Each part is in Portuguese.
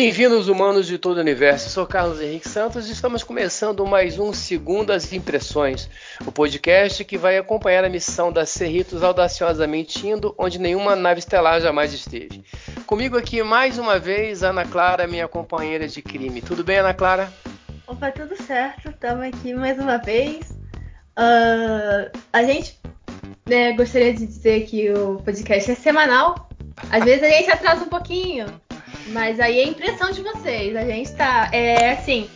Bem-vindos, humanos de todo o universo. sou Carlos Henrique Santos e estamos começando mais um Segundas Impressões, o podcast que vai acompanhar a missão da Cerritos audaciosamente indo onde nenhuma nave estelar jamais esteve. Comigo aqui mais uma vez, Ana Clara, minha companheira de crime. Tudo bem, Ana Clara? Opa, tudo certo. Estamos aqui mais uma vez. Uh, a gente né, gostaria de dizer que o podcast é semanal. Às vezes a gente atrasa um pouquinho, mas aí é impressão de vocês. A gente tá. É assim.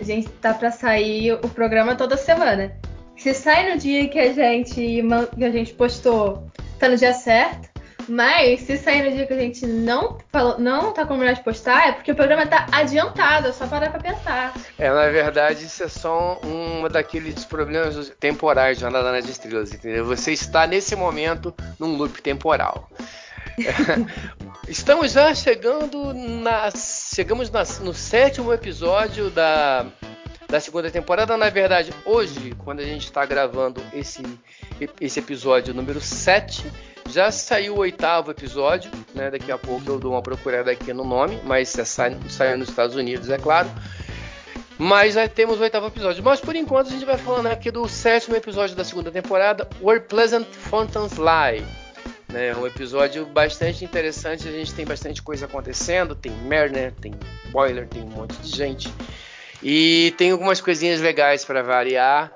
A gente tá pra sair o programa toda semana. Se sai no dia que a gente, que a gente postou, tá no dia certo. Mas se sair no dia que a gente não, falou, não tá combinado de postar, é porque o programa tá adiantado, é só parar pra pensar. É, na verdade, isso é só um daqueles problemas temporais de Jornada nas Estrelas, entendeu? Você está nesse momento num loop temporal. Estamos já chegando na, chegamos na, no sétimo episódio da, da segunda temporada. Na verdade, hoje, quando a gente está gravando esse, esse episódio número 7, já saiu o oitavo episódio. Né? Daqui a pouco eu dou uma procurada aqui no nome, mas sai, sai nos Estados Unidos, é claro. Mas já temos o oitavo episódio. Mas por enquanto a gente vai falando aqui do sétimo episódio da segunda temporada, Where Pleasant Fountains Lie. Né, um episódio bastante interessante, a gente tem bastante coisa acontecendo, tem Merner, tem Boiler, tem um monte de gente. E tem algumas coisinhas legais para variar.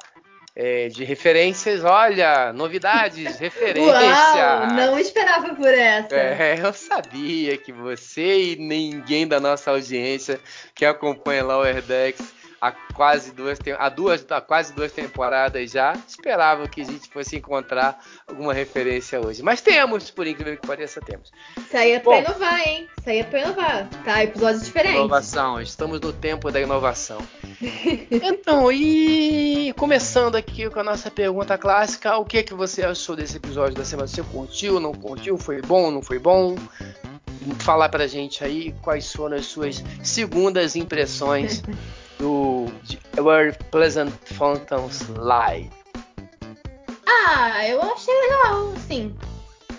É, de referências, olha, novidades, referência. Uau, não esperava por essa. É, eu sabia que você e ninguém da nossa audiência que acompanha lá o Herdex há quase duas, há duas, há quase duas temporadas já. Esperava que a gente fosse encontrar alguma referência hoje. Mas temos, por incrível que pareça, temos. Isso aí é pra Bom, inovar, hein? Isso aí é pra inovar. Tá, episódios diferentes. Inovação, estamos no tempo da inovação. então, e começando aqui com a nossa pergunta clássica, o que que você achou desse episódio da semana? Você curtiu, não curtiu? Foi bom, não foi bom? Falar pra gente aí quais foram as suas segundas impressões do Where Pleasant Fountains Lie? Ah, eu achei legal, sim.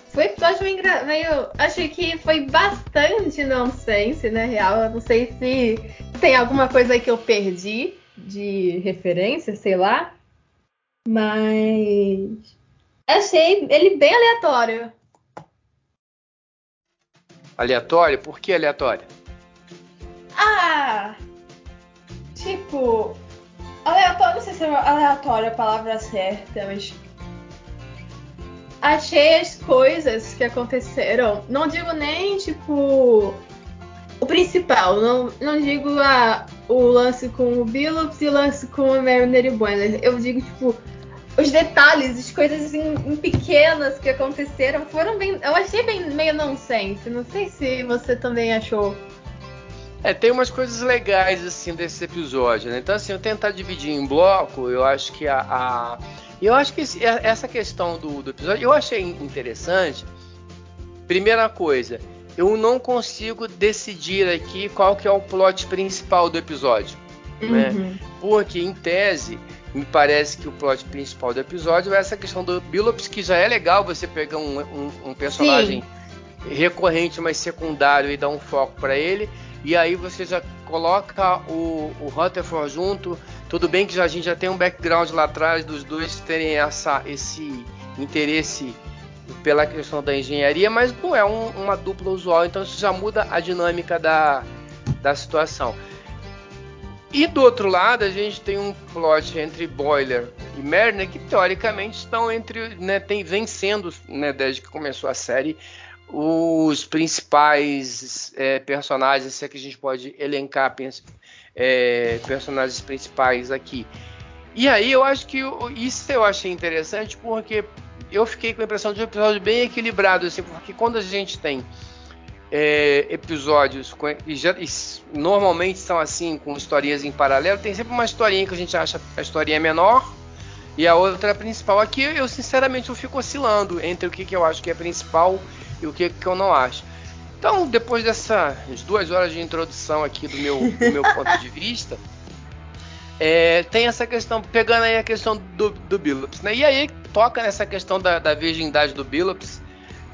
Foi episódio meio, meio. Achei que foi bastante nonsense, na real. Eu não sei se tem alguma coisa aí que eu perdi de referência, sei lá. Mas. Achei ele bem aleatório. Aleatório? Por que aleatório? Ah! Tipo, aleatório, não sei se é aleatório a palavra certa, mas achei as coisas que aconteceram. Não digo nem, tipo, o principal. Não, não digo a, o lance com o Billups e o lance com o Mariner e Boiler. Eu digo, tipo, os detalhes, as coisas em, em, pequenas que aconteceram foram bem. Eu achei bem meio nonsense. Não sei se você também achou. É, tem umas coisas legais assim desse episódio, né? Então assim, eu tentar dividir em bloco, eu acho que a, a eu acho que esse, essa questão do, do episódio eu achei interessante. Primeira coisa, eu não consigo decidir aqui qual que é o plot principal do episódio, né? uhum. né? Porque em tese me parece que o plot principal do episódio é essa questão do Billups, que já é legal você pegar um, um, um personagem Sim. recorrente, mas secundário e dar um foco para ele e aí você já coloca o, o Rutherford junto. Tudo bem que já, a gente já tem um background lá atrás dos dois terem essa, esse interesse pela questão da engenharia, mas não é um, uma dupla usual, então isso já muda a dinâmica da, da situação. E do outro lado, a gente tem um plot entre Boiler e Merner que teoricamente estão entre, né, tem vencendo, né, desde que começou a série, os principais é, personagens, se é que a gente pode elencar é, personagens principais aqui. E aí eu acho que isso eu achei interessante porque eu fiquei com a impressão de um episódio bem equilibrado, assim, porque quando a gente tem é, episódios e, já, e normalmente são assim com historinhas em paralelo. Tem sempre uma historinha que a gente acha a historinha menor e a outra principal. Aqui eu sinceramente eu fico oscilando entre o que, que eu acho que é principal e o que, que eu não acho. Então, depois dessas duas horas de introdução aqui do meu, do meu ponto de vista, é, tem essa questão, pegando aí a questão do, do Billups, né? E aí toca nessa questão da, da virgindade do Billups,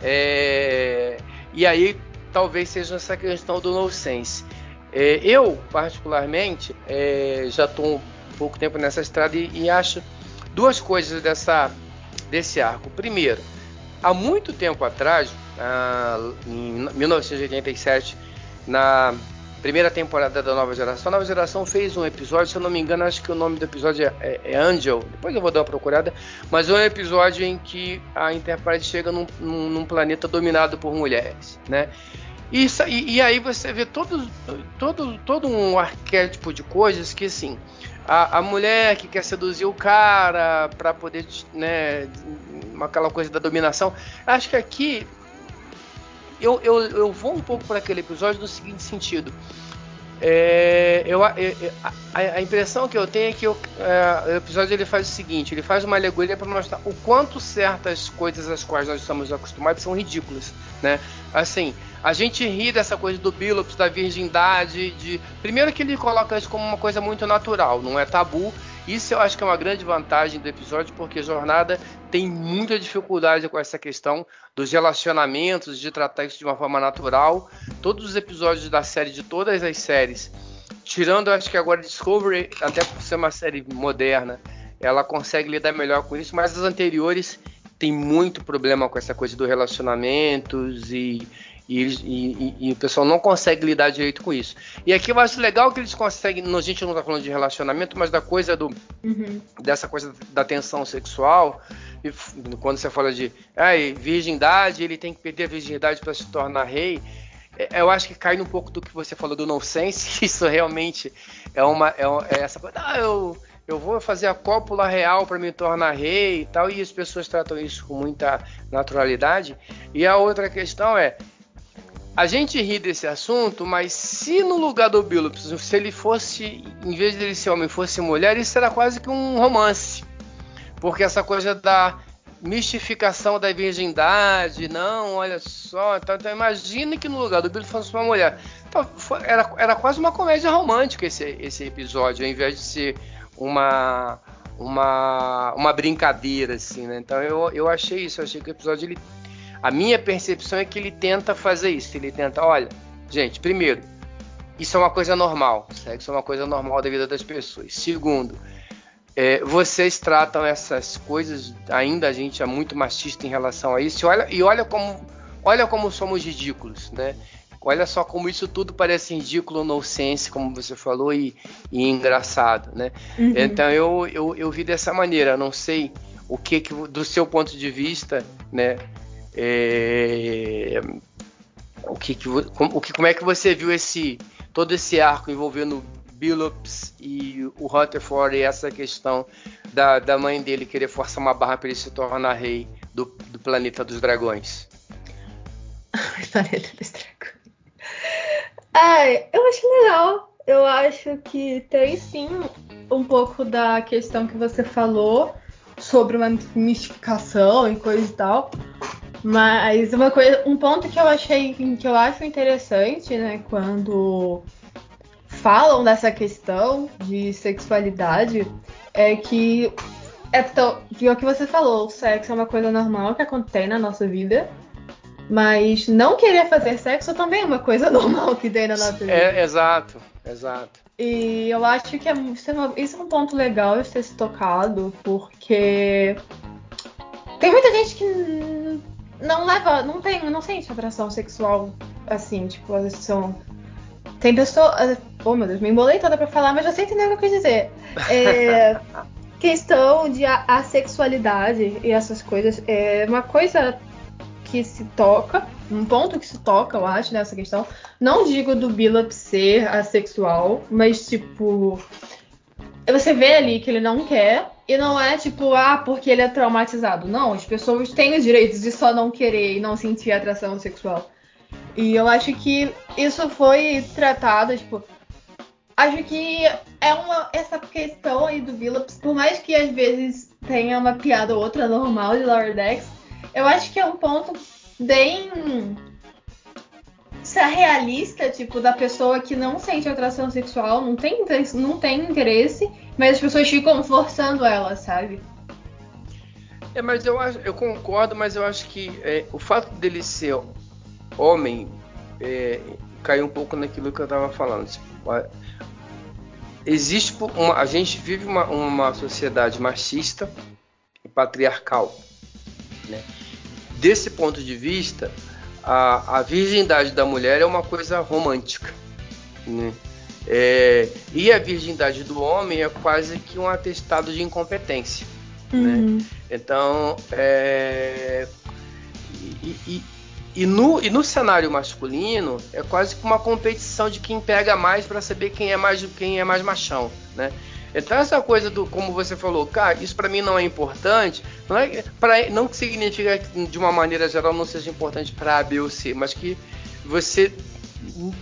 é, e aí talvez seja essa questão do no sense. É, eu, particularmente, é, já estou um pouco tempo nessa estrada e, e acho duas coisas dessa, desse arco. Primeiro, há muito tempo atrás, ah, em 1987, na primeira temporada da Nova Geração, a Nova Geração fez um episódio, se eu não me engano, acho que o nome do episódio é, é, é Angel, depois eu vou dar uma procurada, mas é um episódio em que a Enterprise chega num, num, num planeta dominado por mulheres, né? E, e, aí você vê todo, todo, todo um arquétipo de coisas que, assim, a, a mulher que quer seduzir o cara para poder, né, aquela coisa da dominação. Acho que aqui eu, eu, eu vou um pouco para aquele episódio no seguinte sentido. É, eu, a, a, impressão que eu tenho é que eu, é, o episódio ele faz o seguinte: ele faz uma alegoria para mostrar o quanto certas coisas às quais nós estamos acostumados são ridículas, né? Assim, a gente ri dessa coisa do Billups, da virgindade, de primeiro que ele coloca isso como uma coisa muito natural, não é tabu. Isso eu acho que é uma grande vantagem do episódio, porque Jornada tem muita dificuldade com essa questão dos relacionamentos, de tratar isso de uma forma natural. Todos os episódios da série, de todas as séries, tirando acho que agora Discovery, até por ser uma série moderna, ela consegue lidar melhor com isso, mas as anteriores tem muito problema com essa coisa dos relacionamentos e e, e, e, o pessoal não consegue lidar direito com isso. E aqui eu acho legal que eles conseguem. A gente não está falando de relacionamento, mas da coisa do. Uhum. dessa coisa da tensão sexual. E quando você fala de ah, virgindade, ele tem que perder a virgindade para se tornar rei. É, eu acho que cai um pouco do que você falou do nonsense. Isso realmente é uma. É, é essa coisa. Ah, eu eu vou fazer a cópula real para me tornar rei e tal, e as pessoas tratam isso com muita naturalidade. E a outra questão é, a gente ri desse assunto, mas se no lugar do Billups, se ele fosse, em vez de ele ser homem, fosse mulher, isso era quase que um romance. Porque essa coisa da mistificação da virgindade, não, olha só, então, então imagine que no lugar do Billups fosse uma mulher. Então, foi, era, era quase uma comédia romântica esse, esse episódio, ao invés de ser uma uma, uma brincadeira, assim, né? Então eu, eu achei isso, eu achei que o episódio ele a minha percepção é que ele tenta fazer isso. Ele tenta, olha, gente, primeiro, isso é uma coisa normal, sexo é uma coisa normal da vida das pessoas. Segundo, é, vocês tratam essas coisas, ainda a gente é muito machista em relação a isso. E olha, e olha como, olha como somos ridículos, né? Olha só como isso tudo parece ridículo, no sense, como você falou, e, e engraçado, né? Uhum. Então eu, eu, eu vi dessa maneira. Não sei o que, que do seu ponto de vista, né? É, o que, o que, como é que você viu esse todo esse arco envolvendo Billups e o Rutherford e essa questão da, da mãe dele querer forçar uma barra para ele se tornar rei do, do planeta dos dragões? planeta dos dragões. Ai, eu acho legal. Eu acho que tem sim um pouco da questão que você falou sobre uma mistificação e coisa e tal. Mas uma coisa, um ponto que eu achei que eu acho interessante, né, quando falam dessa questão de sexualidade, é que é tão, o que você falou, o sexo é uma coisa normal que acontece na nossa vida. Mas não querer fazer sexo também é uma coisa normal que tem na nossa vida. É, exato, exato. E eu acho que é, isso, é isso é um ponto legal de ter se tocado, porque tem muita gente que não leva, não tem, não sente atração sexual assim, tipo, elas são. Tem pessoas. Oh meu Deus, me embolei toda pra falar, mas você entendeu o que eu quis dizer. É, questão de assexualidade e essas coisas é uma coisa que se toca, um ponto que se toca, eu acho, nessa questão. Não digo do Billup ser assexual, mas tipo. Você vê ali que ele não quer, e não é tipo, ah, porque ele é traumatizado. Não, as pessoas têm os direitos de só não querer e não sentir atração sexual. E eu acho que isso foi tratado, tipo, acho que é uma essa questão aí do Billups, por mais que às vezes tenha uma piada ou outra normal de Lower Decks, eu acho que é um ponto bem ser realista, tipo, da pessoa que não sente atração sexual, não tem, não tem interesse, mas as pessoas ficam forçando ela, sabe? É, mas eu, acho, eu concordo, mas eu acho que é, o fato dele ser homem é, caiu um pouco naquilo que eu estava falando. Tipo, a, existe uma, a gente vive uma, uma sociedade machista e patriarcal. Né? Desse ponto de vista, a, a virgindade da mulher é uma coisa romântica. Né? É, e a virgindade do homem é quase que um atestado de incompetência. Né? Uhum. Né? Então, é, e, e, e, no, e no cenário masculino é quase que uma competição de quem pega mais para saber quem é mais quem é mais machão, né? Então essa coisa do, como você falou, cara, isso para mim não é importante, não é para não que significa que de uma maneira geral não seja importante para A, B ou C, mas que você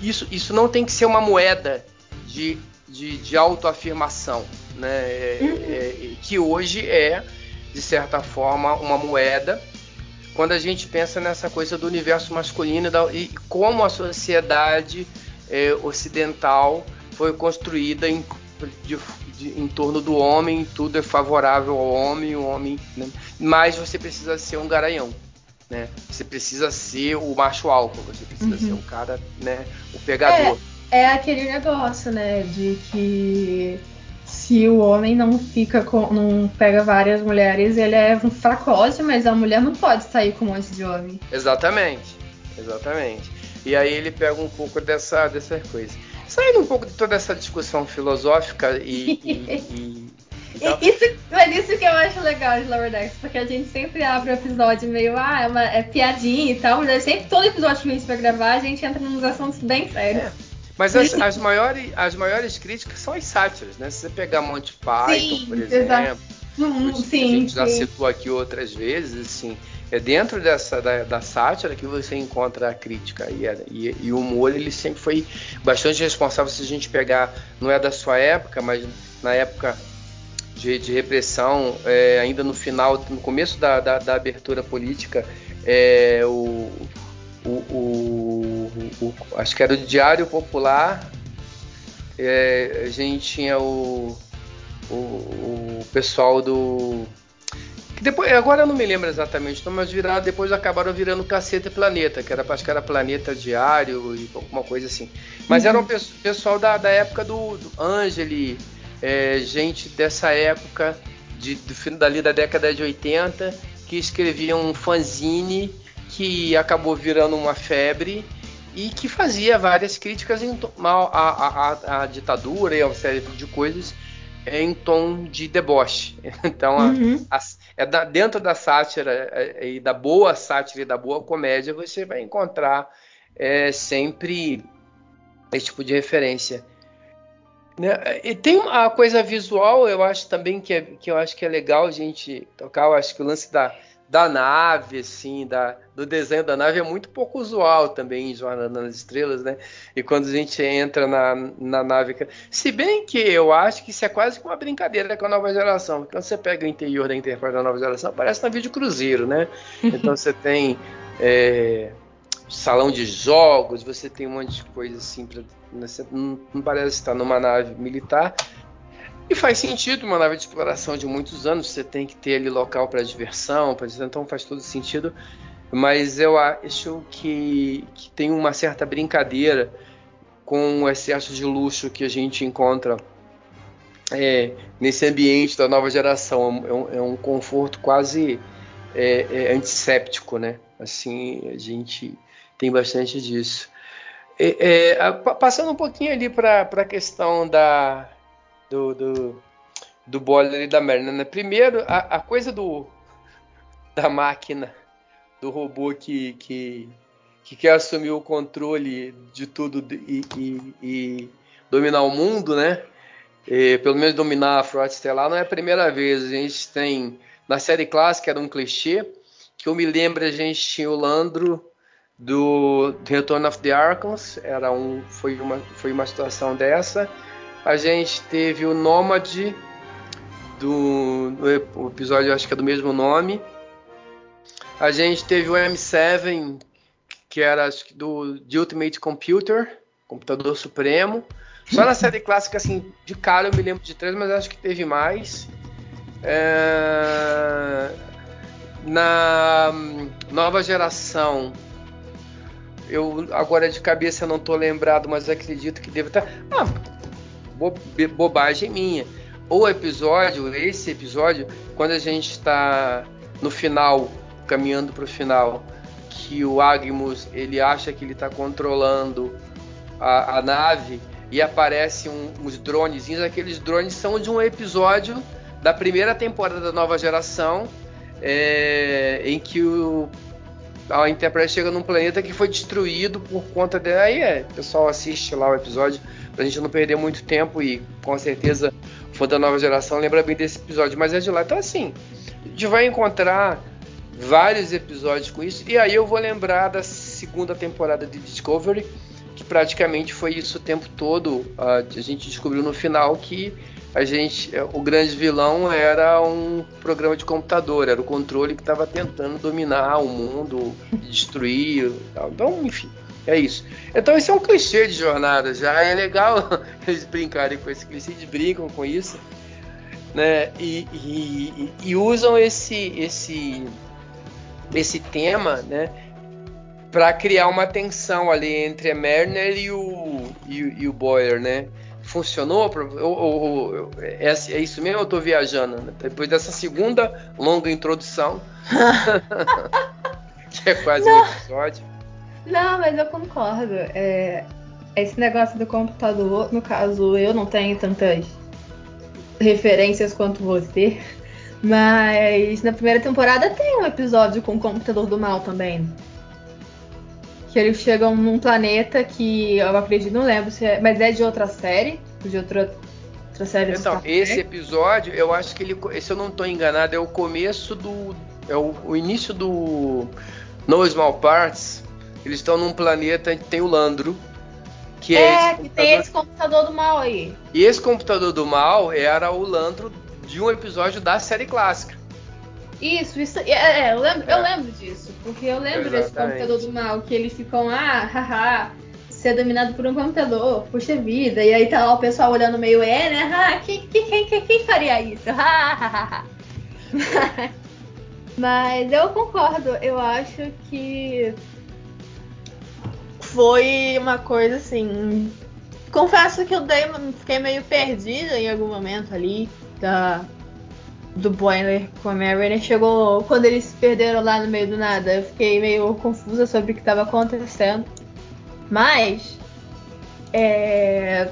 isso, isso não tem que ser uma moeda de, de, de autoafirmação, né? É, uhum. é, que hoje é de certa forma uma moeda quando a gente pensa nessa coisa do universo masculino e, da, e como a sociedade é, ocidental foi construída em, de, de, em torno do homem, tudo é favorável ao homem, o homem, né? mas você precisa ser um garanhão. Né? Você precisa ser o macho alfa, você precisa uhum. ser o cara, né, o pegador. É, é aquele negócio, né, de que se o homem não fica com. não pega várias mulheres, ele é um fracose, mas a mulher não pode sair com um monte de homem. Exatamente. Exatamente. E aí ele pega um pouco dessa, dessa coisa. Saindo um pouco de toda essa discussão filosófica e. e, e... Isso, mas isso que eu acho legal de Lower Decks, porque a gente sempre abre o episódio meio, ah, é, uma, é piadinha e tal, mas sempre todo episódio que a gente vai gravar, a gente entra nos assuntos bem sérios. É. Mas as, as, maiores, as maiores críticas são as sátiras, né? Se você pegar Monty Python, sim, por exemplo, hum, sim, a gente já citou aqui outras vezes, assim, é dentro dessa da, da sátira que você encontra a crítica e, e, e, o humor ele sempre foi bastante responsável se a gente pegar não é da sua época mas na época de, de repressão é, ainda no final no começo da, da, da abertura política é, o, o, o, o, acho que era o Diário Popular. É, a gente tinha o, o, pessoal do. Que depois, agora eu não me lembro exatamente, mas viraram, depois acabaram virando Caceta e Planeta, que era, acho que era Planeta Diário e alguma coisa assim. Mas uhum. era um pessoal da, da época do, do Angeli, é, gente dessa época, de, do fim dali da década de 80, que escreviam um fanzine que acabou virando uma febre e que fazia várias críticas à, ditadura e a uma série de coisas em tom de deboche. Então, uhum. a, a, é da, dentro da sátira é, é, e da boa sátira e da boa comédia, você vai encontrar é, sempre esse tipo de referência. Né? E tem a coisa visual, eu acho também que, é, que eu acho que é legal a gente tocar. Eu acho que o lance da, da nave, assim, da, do desenho da nave é muito pouco usual também em Jornada nas Estrelas, né? E quando a gente entra na, na nave. Se bem que eu acho que isso é quase uma brincadeira com a nova geração. Quando você pega o interior da interface da nova geração, parece na vídeo cruzeiro, né? Então você tem. É, salão de jogos, você tem um monte de coisa assim, pra, não, não parece estar numa nave militar, e faz sentido uma nave de exploração de muitos anos, você tem que ter ali local para diversão, pra, então faz todo sentido. Mas eu acho que, que tem uma certa brincadeira com o excesso de luxo que a gente encontra é, nesse ambiente da nova geração. É um, é um conforto quase é, é antisséptico, né? Assim, a gente tem bastante disso. É, é, passando um pouquinho ali para a questão da, do, do, do Boller e da Merlin. Né? Primeiro, a, a, coisa do da máquina, do robô que, que, que quer assumir o controle de tudo e, e, e dominar o mundo, né? E, pelo menos dominar a frota estelar, não é a primeira vez. A gente tem na série clássica era um clichê que eu me lembro a gente tinha o Landro do Return of the Arkhams, era um, foi, uma, foi uma situação dessa. A gente teve o Nomad, do, do episódio acho que é do mesmo nome. A gente teve o M7, que era acho que do de Ultimate Computer, computador supremo. Só na série clássica, assim, de cara eu me lembro de três, mas acho que teve mais. É... Na nova geração, eu agora de cabeça não estou lembrado, mas acredito que deve estar. Ah, bo bobagem minha. O episódio, esse episódio, quando a gente está no final, caminhando para o final, que o Agmus ele acha que ele está controlando a, a, nave e aparecem um, uns dronezinhos. Aqueles drones são de um episódio da primeira temporada da nova geração, é, em que o a Enterprise chega num planeta que foi destruído por conta de. Aí é, o pessoal assiste lá o episódio pra gente não perder muito tempo e com certeza for da nova geração lembra bem desse episódio, mas é de lá. Então assim, a gente vai encontrar vários episódios com isso e aí eu vou lembrar da segunda temporada de Discovery que praticamente foi isso o tempo todo. a gente descobriu no final que a gente, é, o grande vilão era um programa de computador, era o controle que estava tentando dominar o mundo, destruir, tal. então, enfim, é isso. Então esse é um clichê de jornada, já é legal eles brincarem com esse clichê, eles brincam com isso, né? E, e, e usam esse esse esse tema, né? Para criar uma tensão ali entre a Mariner e o, e, e o Boyer, né? Funcionou? Ou, ou, ou é, é, isso mesmo eu tô viajando? Né? Depois dessa segunda longa introdução, que é quase Não. um episódio. Não, mas eu concordo. É, esse negócio do computador, no caso, eu não tenho tantas referências quanto você. Mas na primeira temporada tem um episódio com o computador do mal também que eles chegam num planeta que eu acredito, não lembro se é, mas é de outra série, de outra, outra série. Então, esse episódio, eu acho que ele, se eu não estou enganado, é o começo do, é o, o início do No Small Parts. Eles estão num planeta que tem o Landro, que é, é que tem esse computador do mal aí. E esse computador do mal era o Landro de um episódio da série clássica. Isso, isso. É, é, eu, lembro, é. eu lembro disso. Porque eu lembro Exatamente. desse computador do mal, que eles ficam, ah, haha, ser dominado por um computador, puxa vida. E aí tá lá o pessoal olhando meio, é, né? Ah, quem, quem, quem, quem faria isso? Mas eu concordo, eu acho que foi uma coisa assim. Confesso que eu dei, fiquei meio perdida em algum momento ali da, do Boiler com a Mariner chegou quando eles se perderam lá no meio do nada. Eu fiquei meio confusa sobre o que estava acontecendo. Mas é,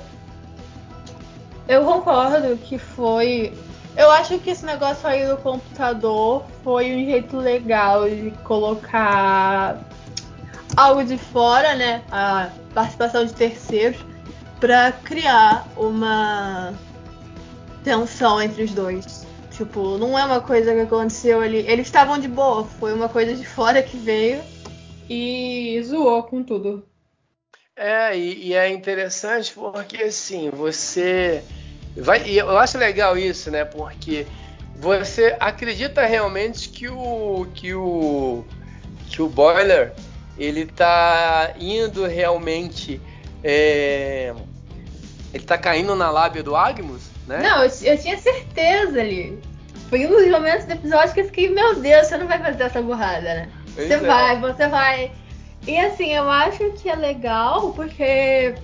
eu concordo que foi. Eu acho que esse negócio aí do computador foi um jeito legal de colocar algo de fora, né? A participação de terceiros para criar uma tensão entre os dois. Tipo, não é uma coisa que aconteceu ali. Eles estavam de boa, foi uma coisa de fora que veio e zoou com tudo. É, e, e é interessante porque assim, você vai. E eu acho legal isso, né? Porque você acredita realmente que o. que o. que o Boiler ele tá indo realmente. É, ele tá caindo na lábia do Agmus? Né? Não, eu, eu, tinha certeza ali. Foi um dos momentos do episódio que eu fiquei, meu Deus, você não vai fazer essa burrada, né? Pois você é. vai, você vai. E assim, eu acho que é legal porque.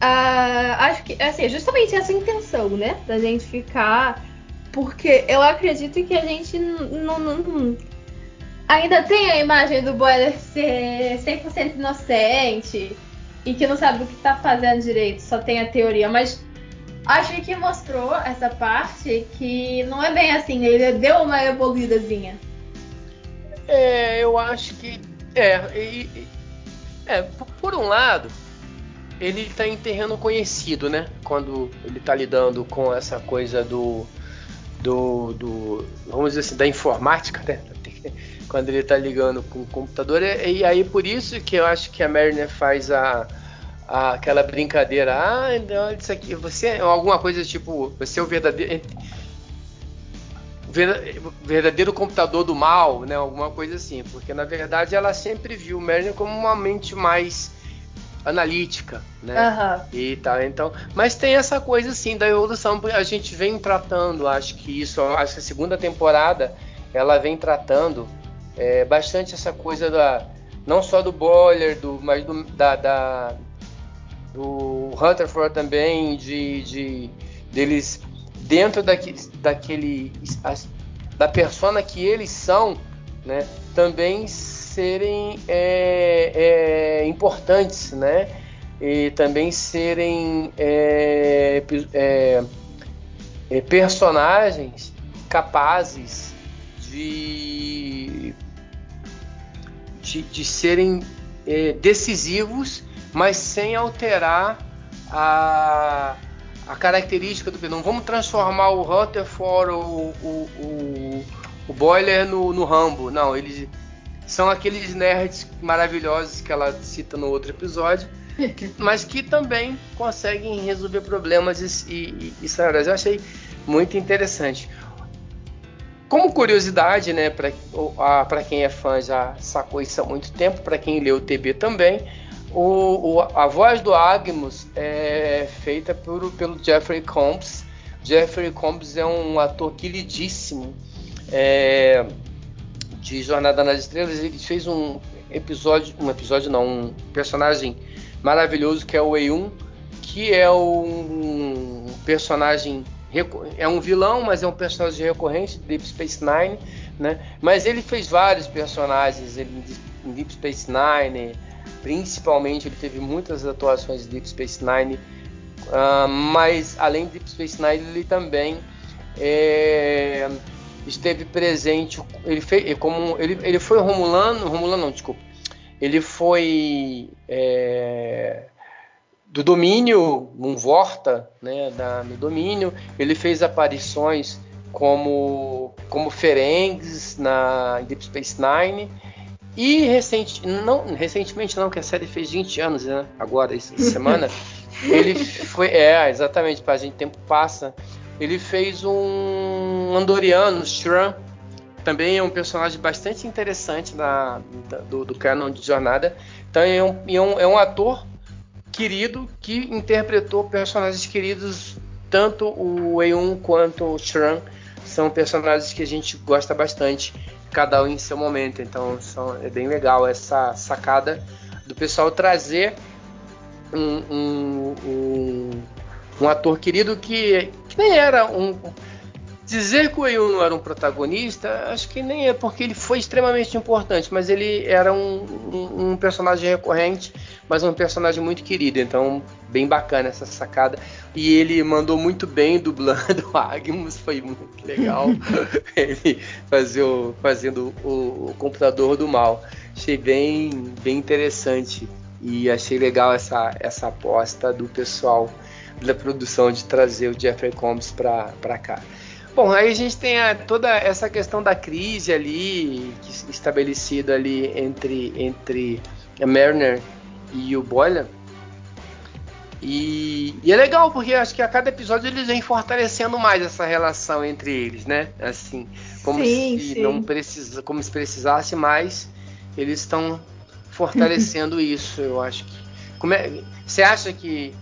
Uh, acho que, assim, é justamente essa intenção, né? Da gente ficar. Porque eu acredito que a gente não, não ainda tem a imagem do Boiler ser 100% inocente e que não sabe o que tá fazendo direito, só tem a teoria, mas Acho que mostrou essa parte que não é bem assim, ele deu uma evoluídazinha. É, eu acho que. É, e, é por um lado, ele está em terreno conhecido, né? Quando ele está lidando com essa coisa do, do, do, vamos dizer assim, da informática, né? quando ele tá ligando com o computador. E, e aí por isso que eu acho que a Mariner faz a, a, aquela brincadeira. Ah, não, isso aqui, você é alguma coisa tipo, você é o verdadeiro verdadeiro computador do mal, né? Alguma coisa assim, porque na verdade ela sempre viu o Mariner como uma mente mais analítica, né? Uhum. E tal, então, mas tem essa coisa assim da evolução, a gente vem tratando, acho que isso, acho que a segunda temporada ela vem tratando é, bastante essa coisa da não só do Boiler, do, mas do, da, da do Rutherford também, de, de deles dentro daqui, daquele da persona que eles são, né? Também serem é, é, importantes, né? E também serem é, é, é, personagens capazes de, de, de serem é, decisivos, mas sem alterar a, a característica do Não vamos transformar o Rutherford ou o, o, o Boiler no, no Rambo. Não, eles são aqueles nerds maravilhosos que ela cita no outro episódio, mas que também conseguem resolver problemas e, e, e Eu achei muito interessante. Como curiosidade, né, para quem é fã já sacou isso há muito tempo, para quem leu o TB também, o, o, a voz do Agmus é feita por, pelo Jeffrey Combs. Jeffrey Combs é um ator queridíssimo. É, de Jornada nas Estrelas, ele fez um episódio, um episódio não, um personagem maravilhoso que é o Eun, que é um personagem é um vilão, mas é um personagem recorrente de Deep Space Nine, né? Mas ele fez vários personagens ele, em Deep Space Nine, principalmente ele teve muitas atuações em Deep Space Nine, uh, mas além de Deep Space Nine ele também é, esteve presente. Ele, fez, como, ele, ele foi Romulano. Romulano não, desculpa. Ele foi é, do domínio, um Vorta, né, da, no domínio. Ele fez aparições como, como Ferengs na Deep Space Nine. E recente, não, recentemente não, que a série fez 20 anos, né? Agora, essa semana. ele foi. É, exatamente, para a gente tempo passa. Ele fez um Andoriano, Shran, também é um personagem bastante interessante da, do, do canon de Jornada. Então é um, é um, é um ator querido que interpretou personagens queridos, tanto o Eun quanto o Shran são personagens que a gente gosta bastante, cada um em seu momento. Então são, é bem legal essa sacada do pessoal trazer um, um, um, um ator querido que nem era um. Dizer que o Eun não era um protagonista, acho que nem é porque ele foi extremamente importante, mas ele era um, um, um, personagem recorrente, mas um personagem muito querido, então bem bacana essa sacada. E ele mandou muito bem dublando o Agmus, foi muito legal ele fazer o, fazendo o, o computador do mal. Achei bem, bem interessante e achei legal essa, essa aposta do pessoal da produção de trazer o Jeffrey Combs para cá. Bom, aí a gente tem a, toda essa questão da crise ali, estabelecida ali entre, entre a Mariner e o Boiler. E, e, é legal porque acho que a cada episódio eles vêm fortalecendo mais essa relação entre eles, né? Assim, como sim, se sim. não precisa, como se precisasse mais, eles estão fortalecendo isso. Eu acho que. Como é, você acha que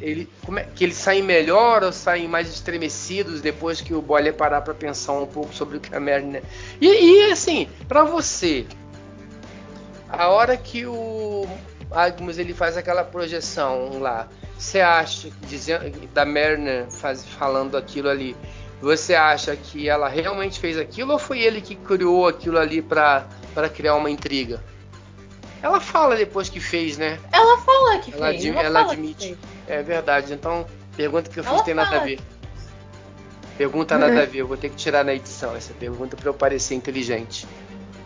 ele, é, que eles saem melhor ou saem mais estremecidos depois que o Boiler parar para pensar um pouco sobre o que a Merlin. E, e assim, para você, a hora que o Agmus ele faz aquela projeção lá, você acha dizendo da Merlin faz, falando aquilo ali? Você acha que ela realmente fez aquilo ou foi ele que criou aquilo ali para criar uma intriga? Ela fala depois que fez, né? Ela fala que ela fez. ela, ela admite. É verdade. Então, pergunta que eu fiz ela tem fala. nada a ver. Pergunta nada a ver. Eu vou ter que tirar na edição essa pergunta para eu parecer inteligente.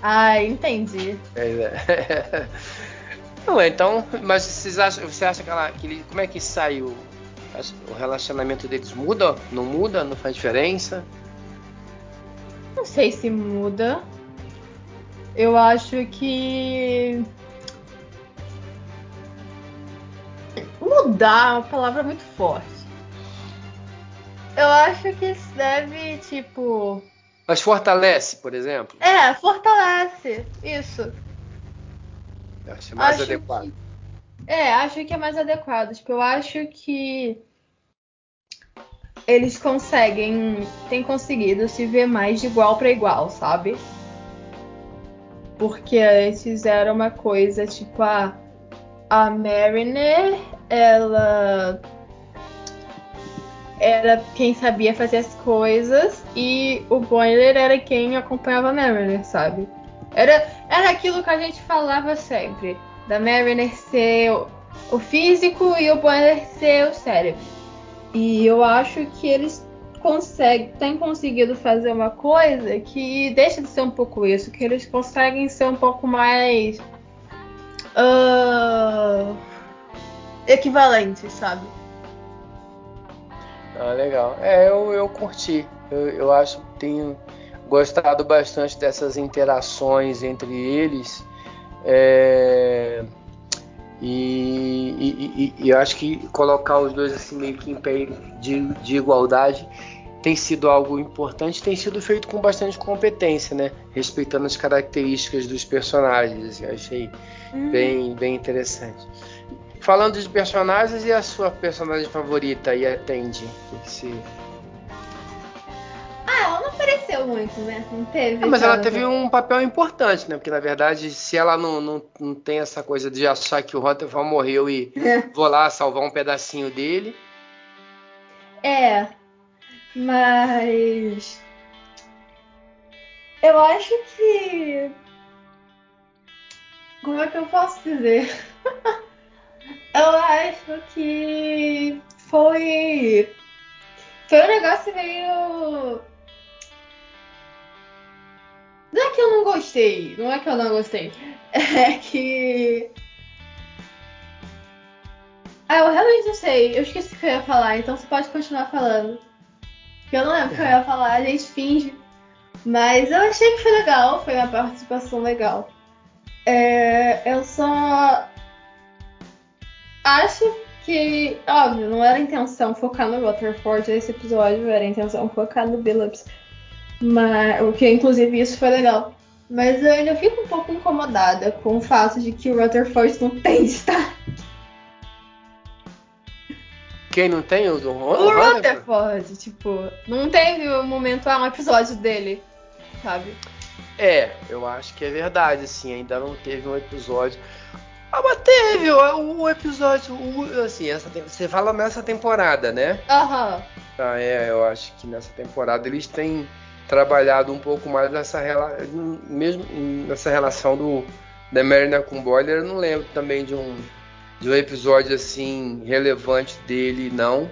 Ah, entendi. É, Não, então, mas vocês acham, você acha que, ela, que ele, como é que sai o, o relacionamento deles? Muda? Não muda? Não faz diferença? Não sei se muda. Eu acho que. Mudar é uma palavra muito forte. Eu acho que isso deve, tipo. Mas fortalece, por exemplo? É, fortalece. Isso. Eu acho mais Acho adequado. que- É, acho que é mais adequado. Tipo, eu acho que eles conseguem, têm conseguido se ver mais de igual para igual, sabe? Porque eles fizeram uma coisa, tipo, a, a Mariner, ela era quem sabia fazer as coisas e o Boiler era quem acompanhava a Mariner, sabe? Era, era aquilo que a gente falava sempre. Da Mariner ser o, físico e o Boiler ser o cérebro. E eu acho que eles conseguem, têm conseguido fazer uma coisa que deixa de ser um pouco isso, que eles conseguem ser um pouco mais ah, equivalentes, sabe? Ah, legal. É, eu, eu curti. Eu, eu acho que tenho gostado bastante dessas interações entre eles. É, E, e- e- e eu acho que colocar os dois assim meio que em pé de, de igualdade tem sido algo importante, tem sido feito com bastante competência, né? Respeitando as características dos personagens. assim, eu achei bem, bem interessante. Falando de personagens, e a sua personagem favorita aí, a Tandy? O que se- Ah, ela não apareceu muito, né? Não teve. Ah, mas ela teve um papel importante, né? Porque na verdade, se ela não, não, não tem essa coisa de achar que o Rutherford morreu e vou lá salvar um pedacinho dele. É, mas eu acho que como é que eu posso dizer? eu acho que foi foi um negócio meio não é que eu não gostei, não é que eu não gostei, é que ah, eu realmente não sei. Eu esqueci o que eu ia falar, então você pode continuar falando. Porque eu não lembro o que eu ia falar, a gente finge. Mas eu achei que foi legal, foi uma participação legal. É, eu só acho que, óbvio, não era intenção focar no Rutherford nesse episódio, era intenção focar no Billups. Mas, o que inclusive isso foi legal. Mas eu ainda fico um pouco incomodada com o fato de que o Rutherford não tem destaque. Quem não tem o do Ron- O o Rutherford? Tipo, não teve um momento, ah, um episódio dele, sabe? É, eu acho que é verdade, assim, ainda não teve um episódio. Ah, mas teve o, o episódio, o- assim, essa, você fala nessa temporada, né? Aham. Ah, é, eu acho que nessa temporada eles têm trabalhado um pouco mais nessa, rela mesmo nessa relação do da Mariner com o Boiler. Eu não lembro também de um, de um episódio assim relevante dele, não.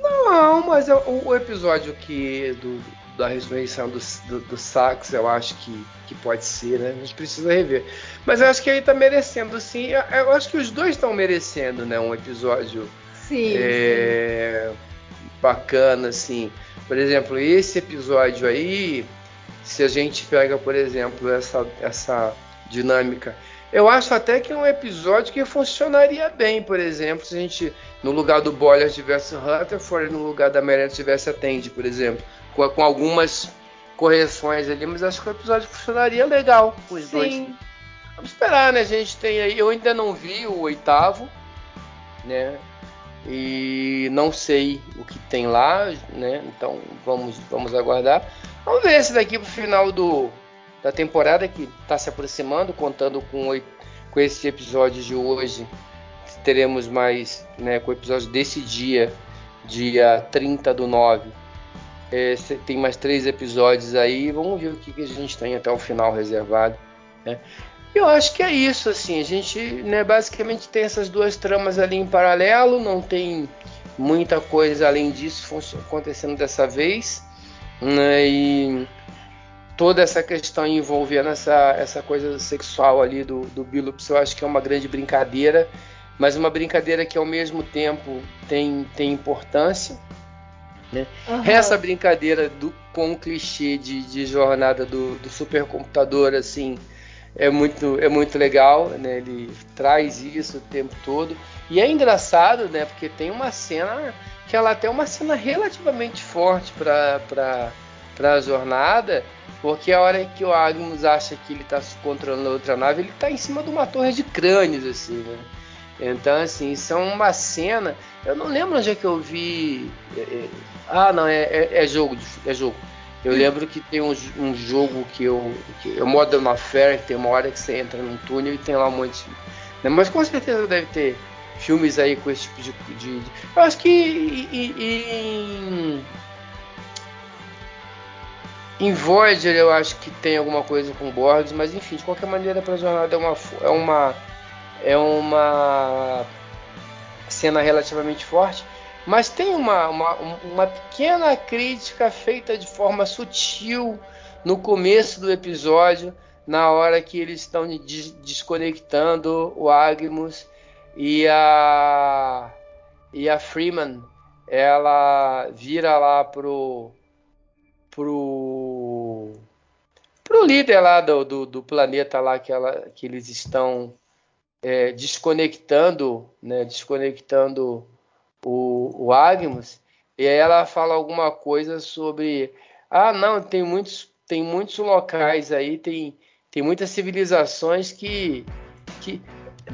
Não, mas é o, episódio que do, da ressurreição do, do, do Sax, eu acho que, que pode ser, né? A gente precisa rever. Mas eu acho que ele tá merecendo, sim. Eu, eu acho que os dois estão merecendo, né? Um episódio Sim. é, bacana, assim. Por exemplo, esse episódio aí, se a gente pega, por exemplo, essa, essa dinâmica, eu acho até que é um episódio que funcionaria bem, por exemplo, se a gente, no lugar do Boiler tivesse Rutherford, no lugar da Meredith tivesse a Tandy, por exemplo, com, com algumas correções ali, mas acho que o episódio funcionaria legal os dois. Sim. Vamos esperar, né? A gente tem aí. Eu ainda não vi o oitavo, né? E não sei o que tem lá, né? Então vamos, vamos aguardar. Vamos ver se daqui pro final do, da temporada que está se aproximando, contando com, com esse episódio de hoje. Teremos mais, né? Com o episódio desse dia, dia 30 do 9. É, tem mais três episódios aí. Vamos ver o que, que a gente tem até o final reservado. Né? Eu acho que é isso, assim, a gente, né, basicamente tem essas duas tramas ali em paralelo, não tem muita coisa além disso acontecendo dessa vez, né, e toda essa questão envolvendo essa, essa coisa sexual ali do, do Billups, eu acho que é uma grande brincadeira, mas uma brincadeira que ao mesmo tempo tem, tem importância, Aham. essa brincadeira do- com o clichê de, de jornada do, do supercomputador, assim, é muito, é muito legal, né? Ele traz isso o tempo todo. E é engraçado, né? Porque tem uma cena que ela tem uma cena relativamente forte para a jornada, porque a hora que o Agnus acha que ele está controlando outra nave, ele está em cima de uma torre de crânios, assim, né? Então, assim, isso é uma cena. Eu não lembro onde é que eu vi. É, é, ah, não, é, é, é jogo. É jogo. Eu lembro que tem um, um jogo que eu. Que é Modern Warfare, que tem uma hora que você entra num túnel e tem lá um monte. Né? Mas com certeza deve ter filmes aí com esse tipo de. de, de... eu acho que em. Em Voyager eu acho que tem alguma coisa com Borgs, mas enfim, de qualquer maneira para jornada é uma, é uma é uma cena relativamente forte, mas tem uma, uma, uma pequena crítica feita de forma sutil no começo do episódio, na hora que eles estão desconectando o Agmus e a e a Freeman. Ela vira lá pro pro pro líder lá do, do, do planeta lá que, ela, que eles estão é, desconectando, né, desconectando o, o Agmus, e aí ela fala alguma coisa sobre, ah, não, tem muitos, tem muitos locais aí, tem, tem muitas civilizações que, que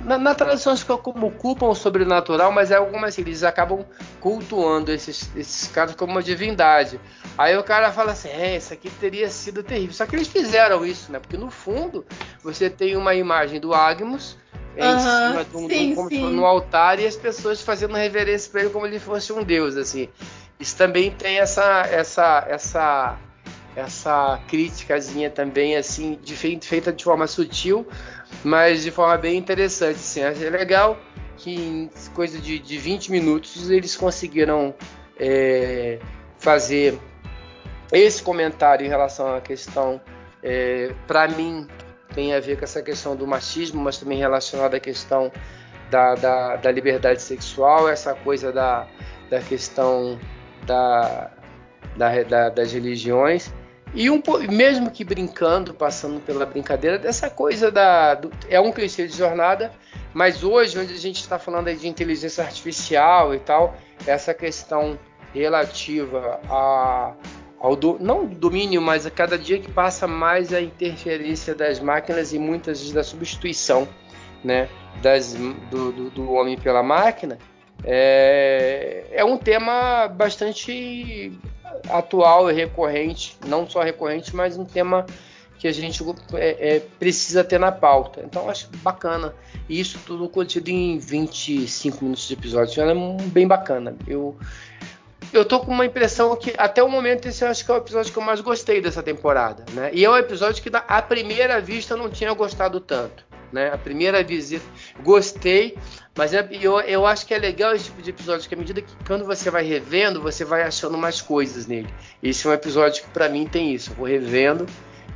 na, na tradução ficam como culpam o sobrenatural, mas é algumas assim, eles acabam cultuando esses, esses caras como uma divindade. Aí o cara fala assim, é, isso aqui teria sido terrível. Só que eles fizeram isso, né? Porque no fundo você tem uma imagem do Agmus em cima de um, sim, sim. no altar e as pessoas fazendo reverência para ele como ele fosse um deus assim isso também tem essa essa essa essa criticazinha também assim de, feita de forma sutil mas de forma bem interessante assim é legal que em coisa de, de 20 minutos eles conseguiram é, fazer esse comentário em relação à questão é, para mim tem a ver com essa questão do machismo, mas também relacionada à questão da, da, da liberdade sexual, essa coisa da, da questão da, da, da, das religiões. E um, mesmo que brincando, passando pela brincadeira, dessa coisa da. Do, é um clichê de jornada, mas hoje, onde a gente está falando de inteligência artificial e tal, essa questão relativa a, ao do, não domínio, mas a cada dia que passa mais a interferência das máquinas e muitas vezes da substituição né, das, do, do, do homem pela máquina, é, é um tema bastante atual e recorrente, não só recorrente, mas um tema que a gente é, é, precisa ter na pauta. Então acho bacana. E isso tudo contido em 25 minutos de episódio. Então, é bem bacana. Eu, eu tô com uma impressão que até o momento esse eu acho que é o episódio que eu mais gostei dessa temporada, né? E é um episódio que à primeira vista eu não tinha gostado tanto, né? A primeira visita gostei, mas é, eu, eu acho que é legal esse tipo de episódio que à medida que quando você vai revendo, você vai achando mais coisas nele. Esse é um episódio que para mim tem isso. Eu vou revendo,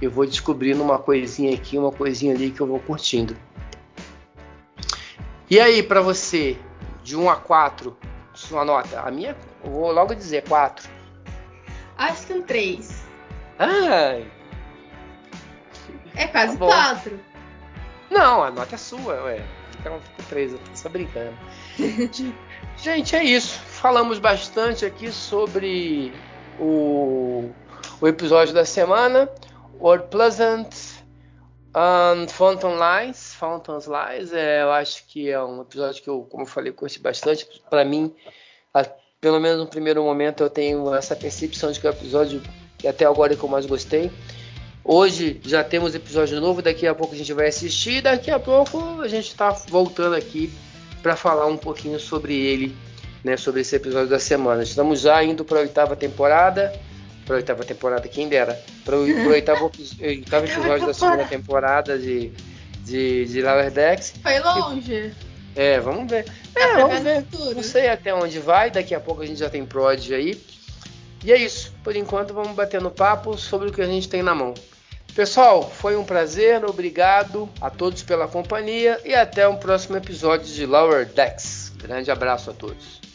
eu vou descobrindo uma coisinha aqui, uma coisinha ali que eu vou curtindo. E aí, para você, de 1 a 4, sua nota? A minha eu vou logo dizer quatro. Acho que um três. Ai. É quase tá quatro. Não, a nota é sua, ué. Então fica três, eu tô só brincando. Gente, é isso. Falamos bastante aqui sobre o, o episódio da semana. Word Pleasant um, Fountain Lines. Fountains Lines, é, eu acho que é um episódio que eu, como eu falei, curti bastante. Para mim, a, pelo menos no primeiro momento, eu tenho essa percepção de que é o episódio que até agora é que eu mais gostei. Hoje já temos episódio novo, daqui a pouco a gente vai assistir, daqui a pouco a gente está voltando aqui para falar um pouquinho sobre ele, né, sobre esse episódio da semana. Estamos já indo para a oitava temporada, para a oitava temporada, quem dera, para o oitavo, oitavo episódio da segunda temporada de, de, de Lower Decks. Foi longe. É, vamos ver. É, vamos ver. Não sei até onde vai, daqui a pouco a gente já tem prod aí. E é isso. Por enquanto vamos bater no papo sobre o que a gente tem na mão. Pessoal, foi um prazer, obrigado a todos pela companhia e até um próximo episódio de Lower Decks. Grande abraço a todos.